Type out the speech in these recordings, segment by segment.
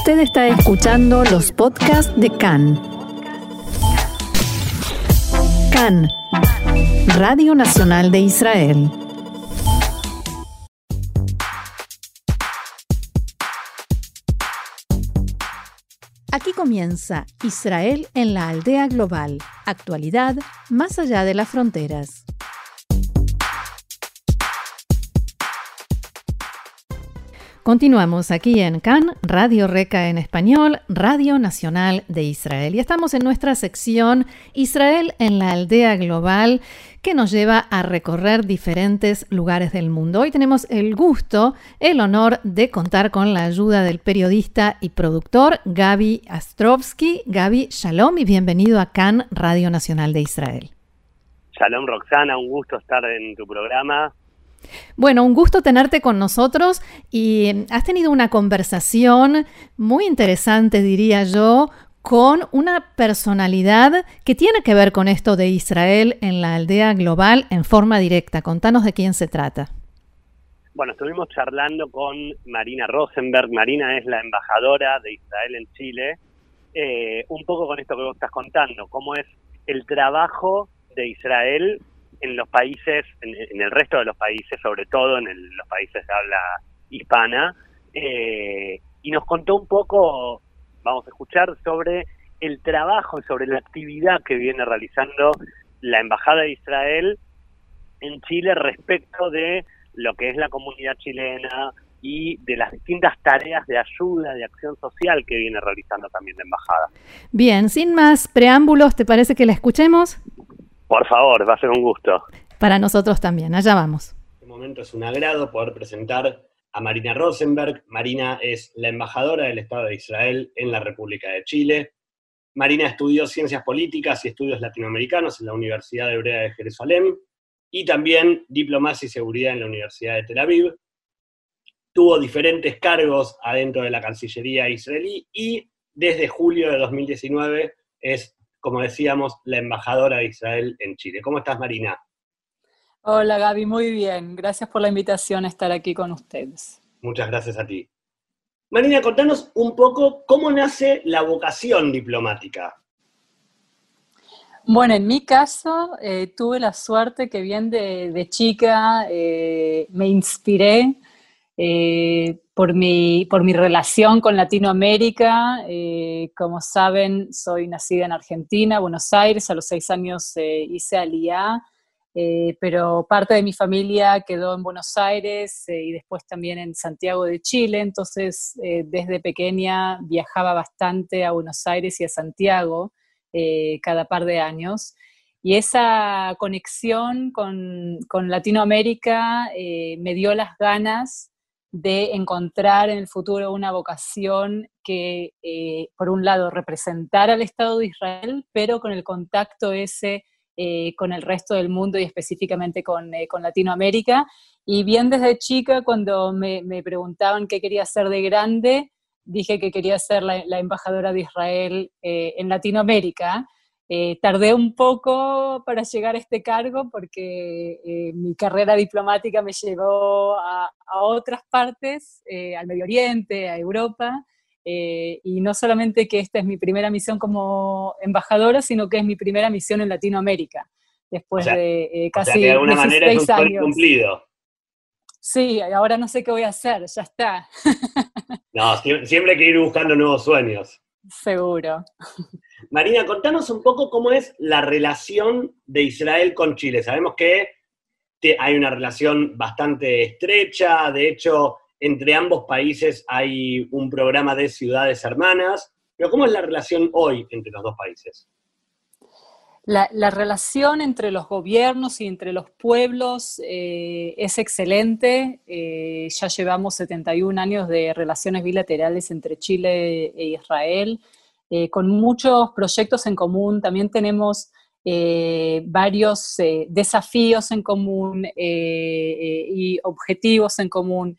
Usted está escuchando los podcasts de CAN. CAN, Radio Nacional de Israel. Aquí comienza Israel en la aldea global, actualidad más allá de las fronteras. Continuamos aquí en CAN, Radio Reca en español, Radio Nacional de Israel. Y estamos en nuestra sección Israel en la aldea global que nos lleva a recorrer diferentes lugares del mundo. Hoy tenemos el gusto, el honor de contar con la ayuda del periodista y productor Gaby Astrovsky. Gaby, shalom y bienvenido a CAN, Radio Nacional de Israel. Shalom Roxana, un gusto estar en tu programa. Bueno, un gusto tenerte con nosotros y has tenido una conversación muy interesante, diría yo, con una personalidad que tiene que ver con esto de Israel en la aldea global en forma directa. Contanos de quién se trata. Bueno, estuvimos charlando con Marina Rosenberg. Marina es la embajadora de Israel en Chile. Eh, un poco con esto que vos estás contando, cómo es el trabajo de Israel en los países, en, el resto de los países, sobre todo en los países de habla hispana, eh, y nos contó un poco, vamos a escuchar, sobre el trabajo y sobre la actividad que viene realizando la Embajada de Israel en Chile respecto de lo que es la comunidad chilena y de las distintas tareas de ayuda, de acción social que viene realizando también la Embajada. Bien, sin más preámbulos, ¿te parece que la escuchemos? Por favor, va a ser un gusto. Para nosotros también, allá vamos. En este momento es un agrado poder presentar a Marina Rosenberg. Marina es la embajadora del Estado de Israel en la República de Chile. Marina estudió Ciencias Políticas y Estudios Latinoamericanos en la Universidad Hebrea de Jerusalén y también Diplomacia y Seguridad en la Universidad de Tel Aviv. Tuvo diferentes cargos adentro de la Cancillería israelí y desde julio de 2019 es como decíamos, la embajadora de Israel en Chile. ¿Cómo estás, Marina? Hola, Gaby, muy bien. Gracias por la invitación a estar aquí con ustedes. Muchas gracias a ti. Marina, contanos un poco cómo nace la vocación diplomática. Bueno, en mi caso eh, tuve la suerte que bien de, chica eh, me inspiré eh, por, mi, por mi relación con Latinoamérica. Eh, como saben, soy nacida en Argentina, Buenos Aires, a los seis años eh, hice Aliá, pero parte de mi familia quedó en Buenos Aires y después también en Santiago de Chile, entonces desde pequeña viajaba bastante a Buenos Aires y a Santiago cada par de años. Y esa conexión con, con Latinoamérica me dio las ganas de encontrar en el futuro una vocación que, eh, por un lado, representara al Estado de Israel, pero con el contacto ese eh, con el resto del mundo y específicamente con, eh, Latinoamérica. Y bien desde chica, cuando me, preguntaban qué quería hacer de grande, dije que quería ser la embajadora de Israel en Latinoamérica. Tardé un poco para llegar a este cargo porque mi carrera diplomática me llevó a, otras partes, eh, al Medio Oriente, a Europa, y no solamente que esta es mi primera misión como embajadora, sino que es mi primera misión en Latinoamérica, después de casi o sea, de alguna manera es un años. cumplido. Sí, ahora no sé qué voy a hacer, ya está. no, siempre hay que ir buscando nuevos sueños. Seguro. Marina, contanos un poco cómo es la relación de Israel con Chile. Sabemos que hay una relación bastante estrecha, de hecho, entre ambos países hay un programa de ciudades hermanas, pero ¿cómo es la relación hoy entre los dos países? La, relación entre los gobiernos y entre los pueblos eh, es excelente. Eh, ya llevamos 71 años de relaciones bilaterales entre Chile e Israel. Eh, con muchos proyectos en común. También tenemos eh, varios eh, desafíos en común y objetivos en común.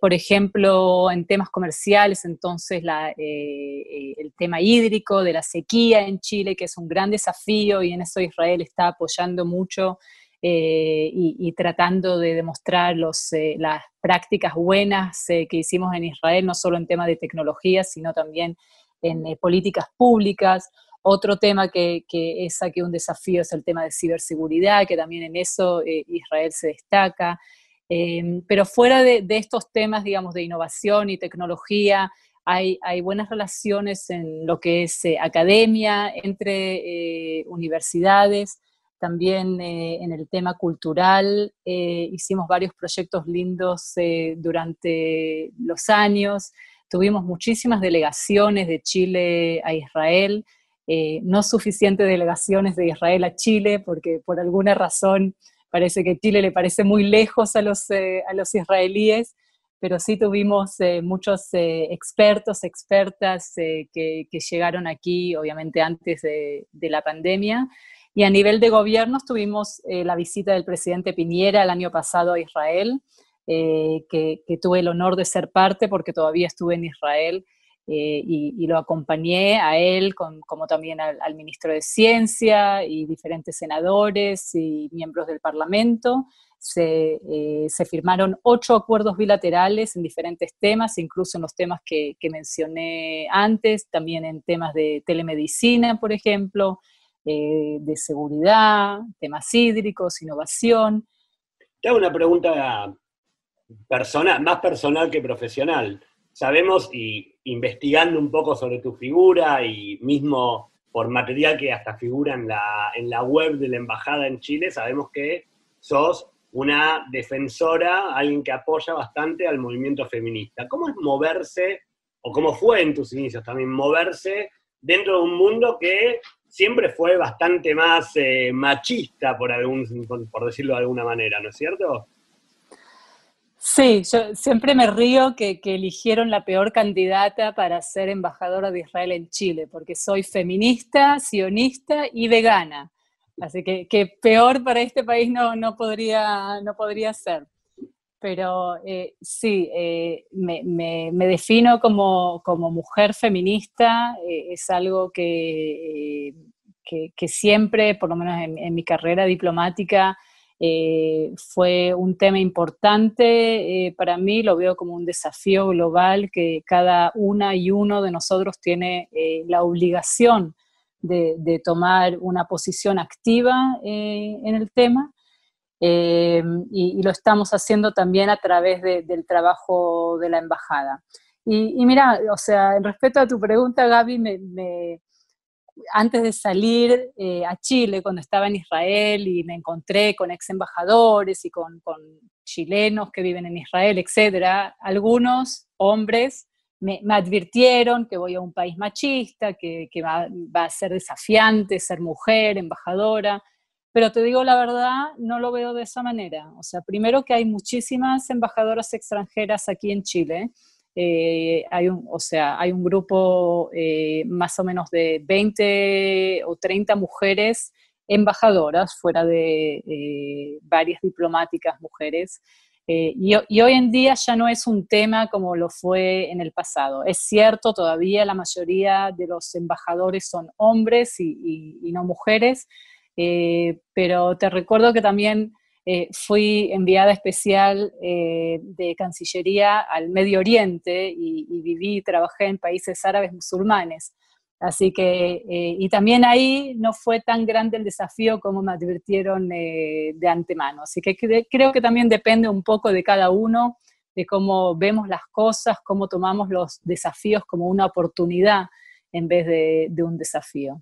por ejemplo, en temas comerciales, entonces el tema hídrico de la sequía en Chile, que es un gran desafío y en eso Israel está apoyando mucho y, tratando de demostrar las prácticas buenas que hicimos en Israel, no solo en temas de tecnología, sino también en políticas públicas. Otro tema que, es aquí un desafío es el tema de ciberseguridad, que también en eso Israel se destaca. Em, pero fuera de, estos temas, digamos, de innovación y tecnología, hay, buenas relaciones en lo que es eh, academia, entre eh, universidades, también eh, en el tema cultural. hicimos varios proyectos lindos durante los años. Tuvimos muchísimas delegaciones de Chile a Israel, no suficientes delegaciones de Israel a Chile, porque por alguna razón parece que Chile le parece muy lejos a los, eh, a los israelíes, pero sí tuvimos eh, muchos eh, expertos, expertas que, llegaron aquí, obviamente antes de, la pandemia. Y a nivel de gobiernos tuvimos la visita del presidente Piñera el año pasado a Israel, que, que, tuve el honor de ser parte porque todavía estuve en Israel eh, y, lo acompañé a él, como también al, ministro de Ciencia y diferentes senadores y miembros del Parlamento. Se, eh, firmaron ocho acuerdos bilaterales en diferentes temas, incluso en los temas que, mencioné antes, también en temas de telemedicina, por ejemplo, eh, de seguridad, temas hídricos, innovación. Te hago una pregunta personal, más personal que profesional. Sabemos, y investigando un poco sobre tu figura y mismo por material que hasta figura en la, en la web de la Embajada en Chile, sabemos que sos una defensora, alguien que apoya bastante al movimiento feminista. ¿Cómo es moverse, o cómo fue en tus inicios también, moverse dentro de un mundo que siempre fue bastante más eh, machista, por, algún, por decirlo de alguna manera, ¿no es cierto? Sí, yo siempre me río que, eligieron la peor candidata para ser embajadora de Israel en Chile, porque soy feminista, sionista y vegana. Así que, peor para este país no, no, podría, no podría ser. Pero eh, sí, eh, me, defino como, mujer feminista, eh, es algo que, que, siempre, por lo menos en mi carrera diplomática, eh, fue un tema importante eh, para mí, lo veo como un desafío global que cada una y uno de nosotros tiene eh, la obligación de, tomar una posición activa en el tema. Y, lo estamos haciendo también a través del trabajo de la embajada. Y, mira, o sea, en respeto a tu pregunta, Gaby, me antes de salir eh, a Chile, cuando estaba en Israel y me encontré con ex embajadores y con, chilenos que viven en Israel, etcétera, algunos hombres me, advirtieron que voy a un país machista, que, va, a ser desafiante ser mujer, embajadora, pero te digo la verdad, no lo veo de esa manera. O sea, primero que hay muchísimas embajadoras extranjeras aquí en Chile, eh, hay, un, o sea, hay un grupo eh, más o menos de 20 o 30 mujeres embajadoras, fuera de eh, varias diplomáticas mujeres. Y, hoy en día ya no es un tema como lo fue en el pasado. Es cierto, todavía la mayoría de los embajadores son hombres y no mujeres, pero te recuerdo que también eh, fui enviada especial eh, de Cancillería al Medio Oriente y, viví y trabajé en países árabes musulmanes. Así que, eh, y también ahí no fue tan grande el desafío como me advirtieron de antemano. Así que creo que también depende un poco de cada uno, de cómo vemos las cosas, cómo tomamos los desafíos como una oportunidad en vez de un desafío.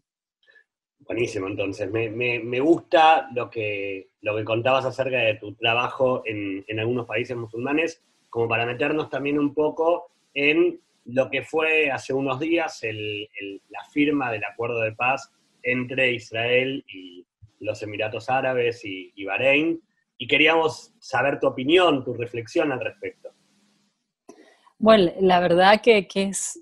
Buenísimo, entonces. Me, gusta lo que, lo que contabas acerca de tu trabajo en, algunos países musulmanes, como para meternos también un poco en lo que fue hace unos días la firma del acuerdo de paz entre Israel y los Emiratos Árabes y, y Bahrein. Y queríamos saber tu opinión, tu reflexión al respecto. Bueno, la verdad que, que es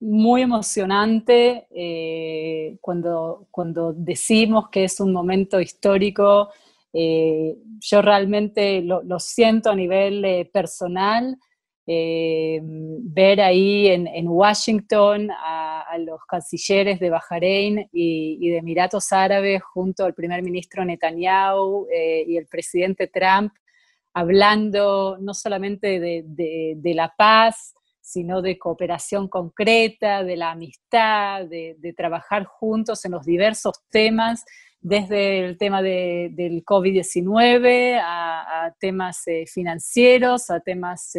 muy emocionante eh, cuando, cuando decimos que es un momento histórico. Eh, yo realmente lo, siento a nivel eh, personal. ver ahí en, Washington a, los cancilleres de Bahrein y, de Emiratos Árabes junto al primer ministro Netanyahu y el presidente Trump, hablando no solamente de, la paz, sino de cooperación concreta, de la amistad, de, trabajar juntos en los diversos temas, desde el tema del COVID-19 a, temas eh, financieros, a temas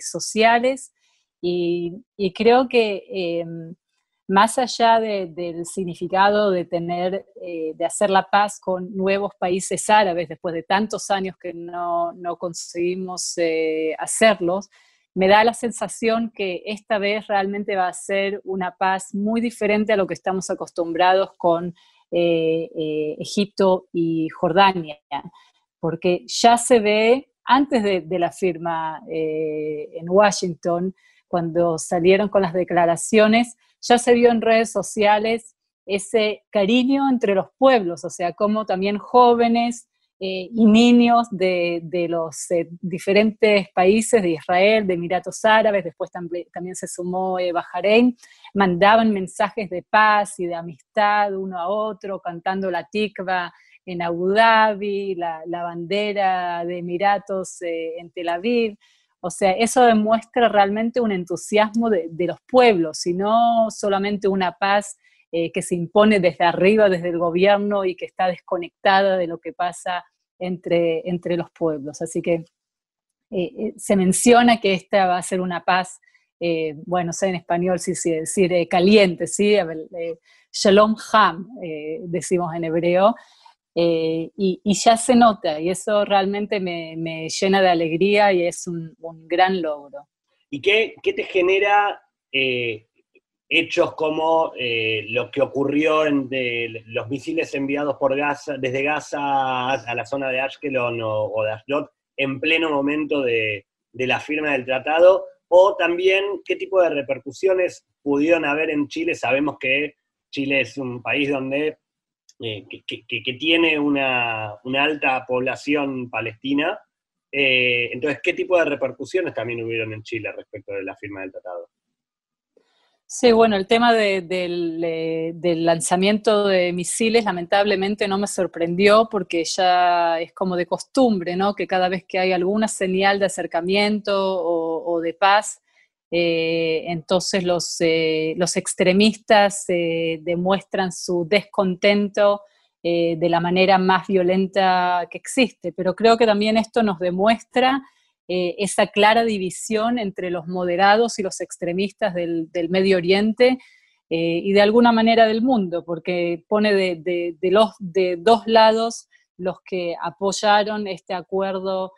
sociales. Y, creo que em, más allá del significado de tener, eh, de hacer la paz con nuevos países árabes después de tantos años que no, no conseguimos eh, hacerlos, me da la sensación que esta vez realmente va a ser una paz muy diferente a lo que estamos acostumbrados con eh, Egipto y Jordania, porque ya se ve antes de, de la firma en Washington, cuando salieron con las declaraciones, ya se vio en redes sociales ese cariño entre los pueblos, o sea, como también jóvenes eh, y niños de, los eh, diferentes países de Israel, de Emiratos Árabes, después también, se sumó eh, Bahrein, mandaban mensajes de paz y de amistad uno a otro, cantando la tikva en Abu Dhabi, la, la bandera de Emiratos en Tel Aviv. O sea, eso demuestra realmente un entusiasmo de, los pueblos y no solamente una paz eh, que se impone desde arriba, desde el gobierno y que está desconectada de lo que pasa entre, entre los pueblos. Así que eh, eh, se menciona que esta va a ser una paz, bueno, sé en español si sí, decir caliente, ¿sí? Shalom Ham, decimos en hebreo, y, ya se nota, y eso realmente me, llena de alegría y es un, gran logro. ¿Y qué, te genera hechos como eh, lo que ocurrió en los misiles enviados por Gaza, desde Gaza a la zona de Ashkelon o, de Ashdod en pleno momento de, de la firma del tratado? O también qué tipo de repercusiones pudieron haber en Chile. Sabemos que Chile es un país donde eh, que, tiene una, alta población palestina. Eh, entonces, ¿qué tipo de repercusiones también hubieron en Chile respecto de la firma del tratado? Sí, bueno, el tema del, lanzamiento de misiles lamentablemente no me sorprendió porque ya es como de costumbre, ¿no? Que cada vez que hay alguna señal de acercamiento o de paz, eh, entonces los, eh, los extremistas eh, demuestran su descontento de la manera más violenta que existe, pero creo que también esto nos demuestra esa clara división entre los moderados y los extremistas del, Medio Oriente y de alguna manera del mundo, porque pone de, los, de dos lados los que apoyaron este acuerdo,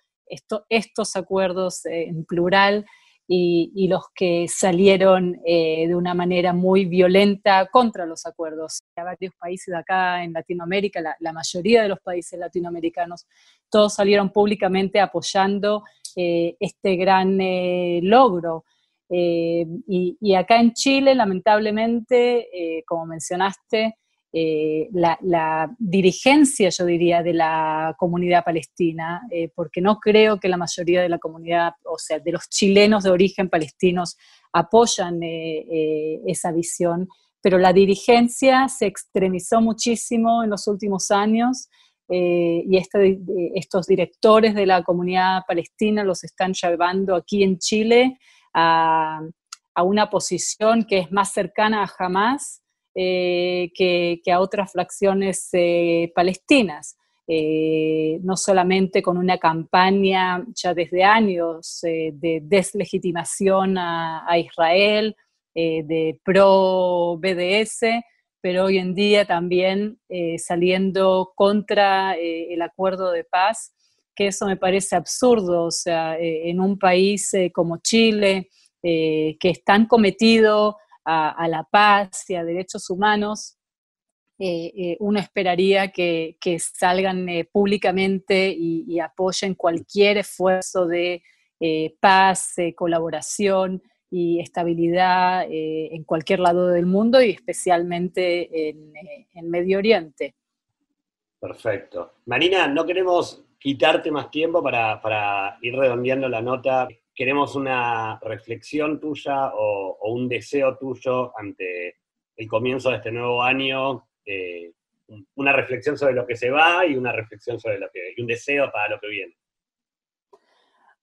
estos acuerdos en plural, y, los que salieron eh, de una manera muy violenta contra los acuerdos. Hay varios países de acá en Latinoamérica, la, mayoría de los países latinoamericanos, todos salieron públicamente apoyando eh, este gran eh, logro. Y, y, acá en Chile, lamentablemente, como mencionaste, eh, la, dirigencia, yo diría, de la comunidad palestina, eh, porque no creo que la mayoría de la comunidad, o sea, de los chilenos de origen palestinos, apoyan eh, esa visión, pero la dirigencia se extremizó muchísimo en los últimos años. Y este, estos directores de la comunidad palestina los están llevando aquí en Chile a, a una posición que es más cercana a Hamas eh, que, a otras fracciones eh, palestinas. Eh, no solamente con una campaña ya desde años de deslegitimación a, Israel, de pro-BDS, pero hoy en día también saliendo contra el acuerdo de paz, que eso me parece absurdo, o sea, en un país como Chile, que es tan cometido a, la paz y a derechos humanos, eh, eh, uno esperaría que, salgan eh, públicamente y, apoyen cualquier esfuerzo de paz, colaboración y estabilidad en cualquier lado del mundo y especialmente en, Medio Oriente. Perfecto. Marina, no queremos quitarte más tiempo para, para ir redondeando la nota queremos una reflexión tuya o, un deseo tuyo ante el comienzo de este nuevo año, eh, una reflexión sobre lo que se va y una reflexión sobre lo que, y un deseo para lo que viene.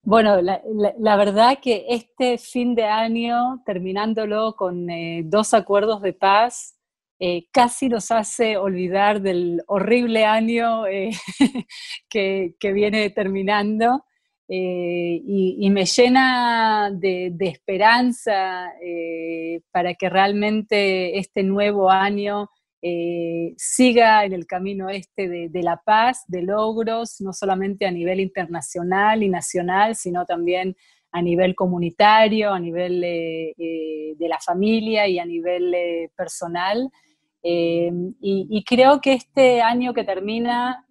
Bueno, la, verdad que este fin de año, terminándolo con eh, dos acuerdos de paz, eh, casi nos hace olvidar del horrible año que, que, viene terminando. Eh, y, me llena de, esperanza eh, para que realmente este nuevo año eh, siga en el camino este de, la paz, de logros, no solamente a nivel internacional y nacional, sino también a nivel comunitario, a nivel de la familia y a nivel personal. Y, creo que este año que termina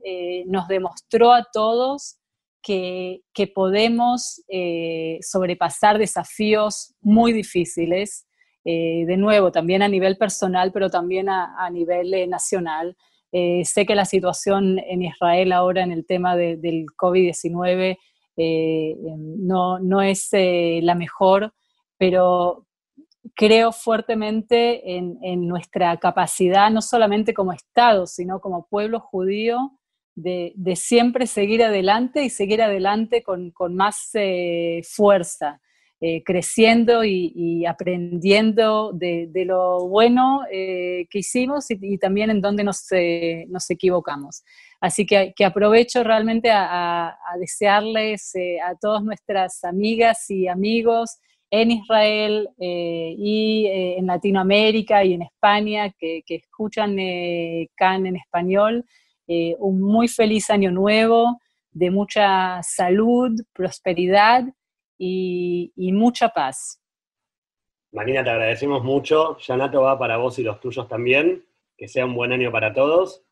nos demostró a todos que, podemos eh, sobrepasar desafíos muy difíciles, eh, de nuevo, también a nivel personal, pero también a, nivel eh, nacional. sé que la situación en Israel ahora en el tema del COVID-19 no, no, es la mejor, pero creo fuertemente en, nuestra capacidad, no solamente como Estado, sino como pueblo judío, de, siempre seguir adelante y seguir adelante con, más eh, fuerza, eh, creciendo y, aprendiendo de, lo bueno eh, que hicimos y, también en donde nos, nos equivocamos. Así que, aprovecho realmente a, desearles a todas nuestras amigas y amigos en Israel y en Latinoamérica y en España que, que escuchan CAN en español, eh, un muy feliz año nuevo, de mucha salud, prosperidad y, mucha paz. Marina, te agradecemos mucho. Yanato va para vos y los tuyos también. Que sea un buen año para todos.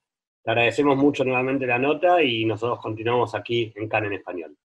Te agradecemos mucho nuevamente la nota y nosotros continuamos aquí en CAN en Español.